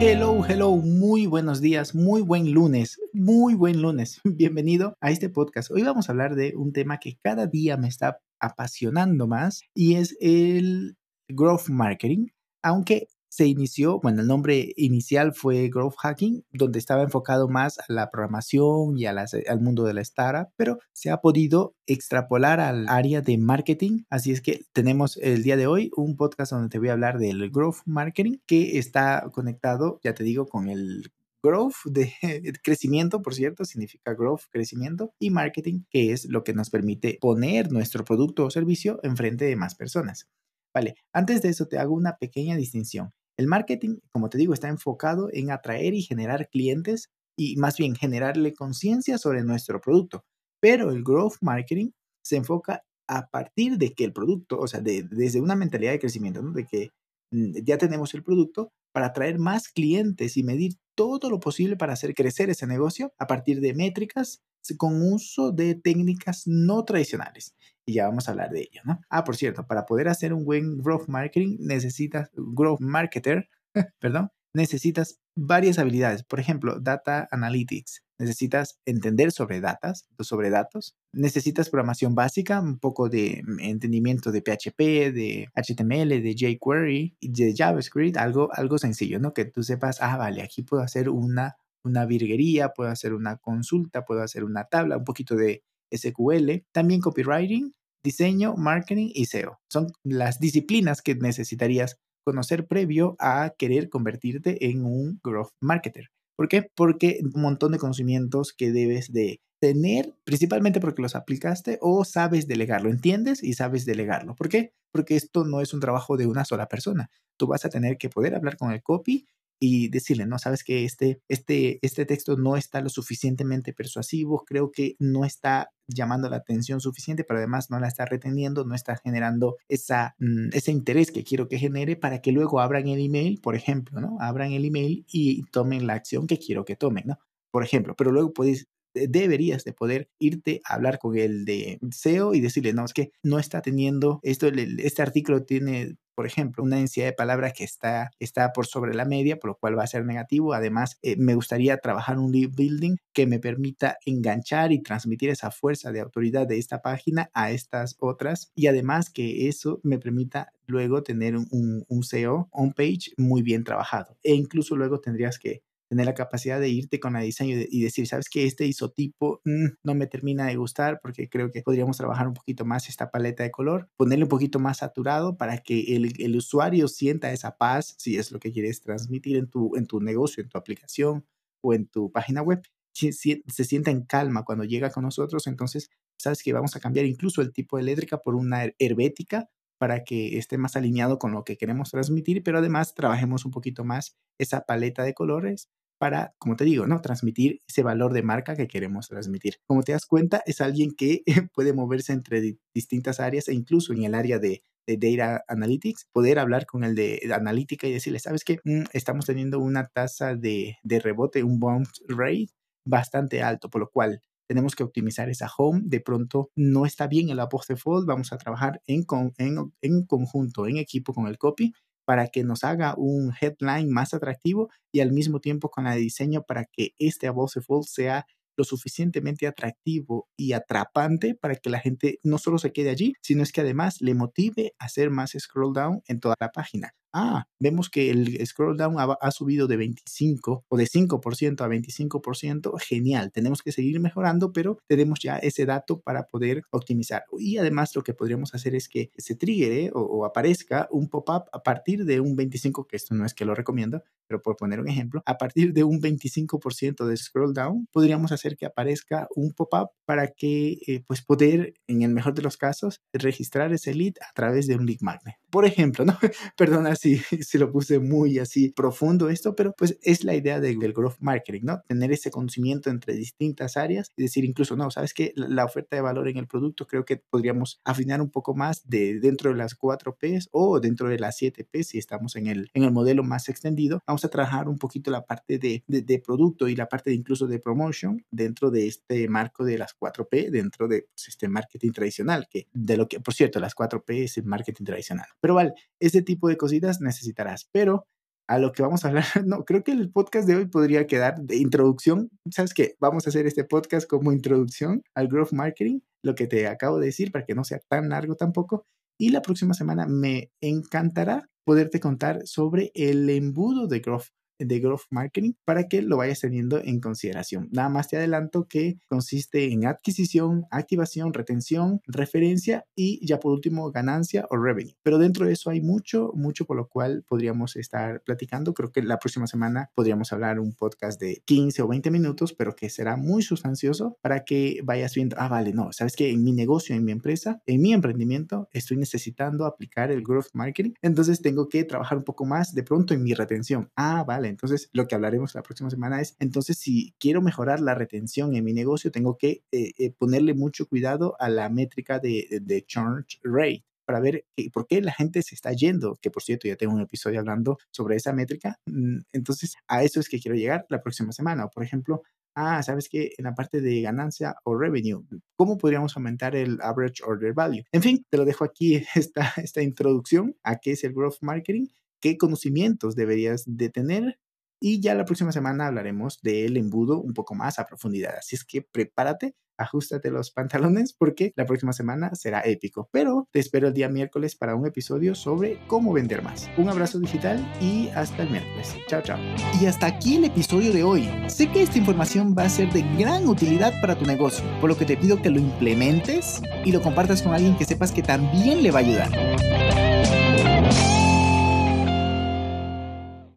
Hello, hello, muy buenos días, muy buen lunes, muy buen lunes. Bienvenido a este podcast. Hoy vamos a hablar de un tema que cada día me está apasionando más y es el growth marketing, aunque se inició, bueno, el nombre inicial fue Growth Hacking, donde estaba enfocado más a la programación y al mundo de la startup, pero se ha podido extrapolar al área de marketing. Así es que tenemos el día de hoy un podcast donde te voy a hablar del Growth Marketing, que está conectado, ya te digo, con el growth de crecimiento, por cierto, significa growth, crecimiento, y marketing, que es lo que nos permite poner nuestro producto o servicio enfrente de más personas. Vale, antes de eso te hago una pequeña distinción. El marketing, como te digo, está enfocado en atraer y generar clientes y más bien generarle conciencia sobre nuestro producto. Pero el growth marketing se enfoca a partir de que el producto, o sea, desde una mentalidad de crecimiento, de que mm, ya tenemos el producto para atraer más clientes y medir todo lo posible para hacer crecer ese negocio a partir de métricas con uso de técnicas no tradicionales. Y ya vamos a hablar de ello, ¿no? Ah, por cierto, para poder hacer un buen growth marketing necesitas, growth marketer, perdón, necesitas varias habilidades. Por ejemplo, data analytics. Necesitas entender sobre datos, sobre datos. Necesitas programación básica, un poco de entendimiento de PHP, de HTML, de jQuery, de JavaScript, algo, algo sencillo, ¿no? Que tú sepas, ah, vale, aquí puedo hacer una, una virguería, puedo hacer una consulta, puedo hacer una tabla, un poquito de SQL. También copywriting, diseño, marketing y SEO. Son las disciplinas que necesitarías conocer previo a querer convertirte en un growth marketer. ¿Por qué? Porque un montón de conocimientos que debes de tener, principalmente porque los aplicaste o sabes delegarlo, entiendes y sabes delegarlo. ¿Por qué? Porque esto no es un trabajo de una sola persona. Tú vas a tener que poder hablar con el copy y decirle, no, sabes que este, este, este texto no está lo suficientemente persuasivo, creo que no está llamando la atención suficiente, pero además no la está reteniendo, no está generando esa, mm, ese interés que quiero que genere para que luego abran el email, por ejemplo, ¿no? Abran el email y tomen la acción que quiero que tomen, ¿no? Por ejemplo, pero luego puedes deberías de poder irte a hablar con el de SEO y decirle, no, es que no está teniendo, esto, este artículo tiene por ejemplo, una densidad de palabras que está, está por sobre la media, por lo cual va a ser negativo. Además, eh, me gustaría trabajar un lead building que me permita enganchar y transmitir esa fuerza de autoridad de esta página a estas otras y además que eso me permita luego tener un, un SEO on page muy bien trabajado. E incluso luego tendrías que tener la capacidad de irte con la diseño y, decir, sabes que este isotipo mm, no me termina de gustar porque creo que podríamos trabajar un poquito más esta paleta de color, ponerle un poquito más saturado para que el, el usuario sienta esa paz, si es lo que quieres transmitir en tu, en tu negocio, en tu aplicación o en tu página web, se, sienta en calma cuando llega con nosotros, entonces sabes que vamos a cambiar incluso el tipo de eléctrica por una hermética para que esté más alineado con lo que queremos transmitir, pero además trabajemos un poquito más esa paleta de colores para, como te digo, ¿no? Transmitir ese valor de marca que queremos transmitir. Como te das cuenta, es alguien que puede moverse entre distintas áreas e incluso en el área de, Data Analytics, poder hablar con el de, analítica y decirle, ¿sabes qué? Mm, estamos teniendo una tasa de, rebote, un bounce rate bastante alto, por lo cual tenemos que optimizar esa home. De pronto no está bien el post default, vamos a trabajar en, en, en conjunto, en equipo con el copy para que nos haga un headline más atractivo y al mismo tiempo con el diseño para que este Full sea lo suficientemente atractivo y atrapante para que la gente no solo se quede allí, sino es que además le motive a hacer más scroll down en toda la página ah, vemos que el scroll down ha, subido de 25 o de 5% a 25%, genial, tenemos que seguir mejorando, pero tenemos ya ese dato para poder optimizar. Y además lo que podríamos hacer es que se trigger o, o, aparezca un pop-up a partir de un 25, que esto no es que lo recomiendo, pero por poner un ejemplo, a partir de un 25% de scroll down, podríamos hacer que aparezca un pop-up para que, eh, pues, poder, en el mejor de los casos, registrar ese lead a través de un lead magnet. Por ejemplo, ¿no? Perdona si, si lo puse muy así profundo esto, pero pues es la idea del growth marketing, ¿no? Tener ese conocimiento entre distintas áreas y decir incluso, no, ¿sabes qué? La oferta de valor en el producto creo que podríamos afinar un poco más de dentro de las 4 Ps o dentro de las 7 P si estamos en el, en el modelo más extendido. Vamos a trabajar un poquito la parte de, de, producto y la parte de incluso de promotion dentro de este marco de las 4P, dentro de pues, este marketing tradicional, que de lo que, por cierto, las 4P es el marketing tradicional. Pero vale, ese tipo de cositas necesitarás, pero a lo que vamos a hablar, no, creo que el podcast de hoy podría quedar de introducción. ¿Sabes qué? Vamos a hacer este podcast como introducción al growth marketing, lo que te acabo de decir para que no sea tan largo tampoco. Y la próxima semana me encantará poderte contar sobre el embudo de growth de Growth Marketing para que lo vayas teniendo en consideración. Nada más te adelanto que consiste en adquisición, activación, retención, referencia y ya por último ganancia o revenue. Pero dentro de eso hay mucho, mucho por lo cual podríamos estar platicando. Creo que la próxima semana podríamos hablar un podcast de 15 o 20 minutos, pero que será muy sustancioso para que vayas viendo, ah, vale, no, sabes que en mi negocio, en mi empresa, en mi emprendimiento, estoy necesitando aplicar el Growth Marketing. Entonces tengo que trabajar un poco más de pronto en mi retención. Ah, vale entonces, lo que hablaremos la próxima semana es, entonces, si quiero mejorar la retención en mi negocio, tengo que eh, eh, ponerle mucho cuidado a la métrica de, de charge rate para ver por qué la gente se está yendo, que por cierto ya tengo un episodio hablando sobre esa métrica. Mm, entonces, a eso es que quiero llegar la próxima semana. O por ejemplo, ah, sabes que en la parte de ganancia o revenue, ¿cómo podríamos aumentar el average order value? En fin, te lo dejo aquí esta, esta introducción a qué es el growth marketing, qué conocimientos deberías de tener y ya la próxima semana hablaremos del embudo un poco más a profundidad. Así es que prepárate, ajustate los pantalones porque la próxima semana será épico. Pero te espero el día miércoles para un episodio sobre cómo vender más. Un abrazo digital y hasta el miércoles. Chao, chao. Y hasta aquí el episodio de hoy. Sé que esta información va a ser de gran utilidad para tu negocio, por lo que te pido que lo implementes y lo compartas con alguien que sepas que también le va a ayudar.